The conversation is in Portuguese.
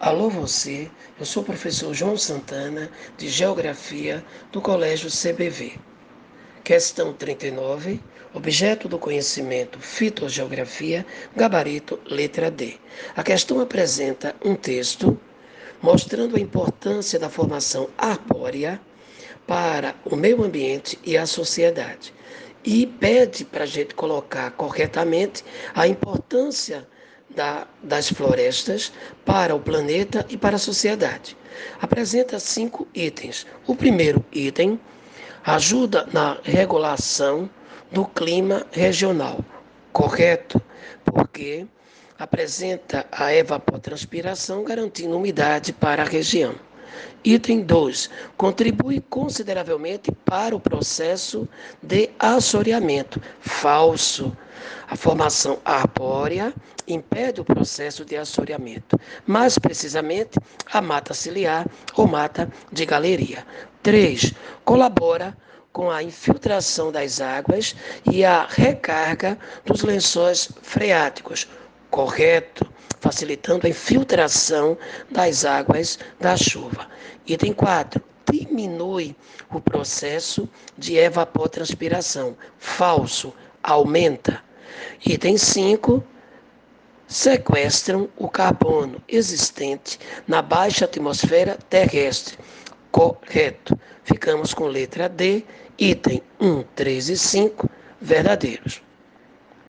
Alô você, eu sou o professor João Santana, de Geografia, do Colégio CBV. Questão 39, objeto do conhecimento fitogeografia, gabarito letra D. A questão apresenta um texto mostrando a importância da formação arbórea para o meio ambiente e a sociedade. E pede para a gente colocar corretamente a importância da, das florestas para o planeta e para a sociedade. Apresenta cinco itens. O primeiro item ajuda na regulação do clima regional, correto? Porque apresenta a evapotranspiração, garantindo umidade para a região. Item 2. Contribui consideravelmente para o processo de assoreamento. Falso. A formação arbórea impede o processo de assoreamento, mais precisamente a mata ciliar ou mata de galeria. 3. Colabora com a infiltração das águas e a recarga dos lençóis freáticos. Correto facilitando a infiltração das águas da chuva. Item 4. Diminui o processo de evapotranspiração. Falso. Aumenta. Item 5. Sequestram o carbono existente na baixa atmosfera terrestre. Correto. Ficamos com letra D, item 1, 3 e 5, verdadeiros.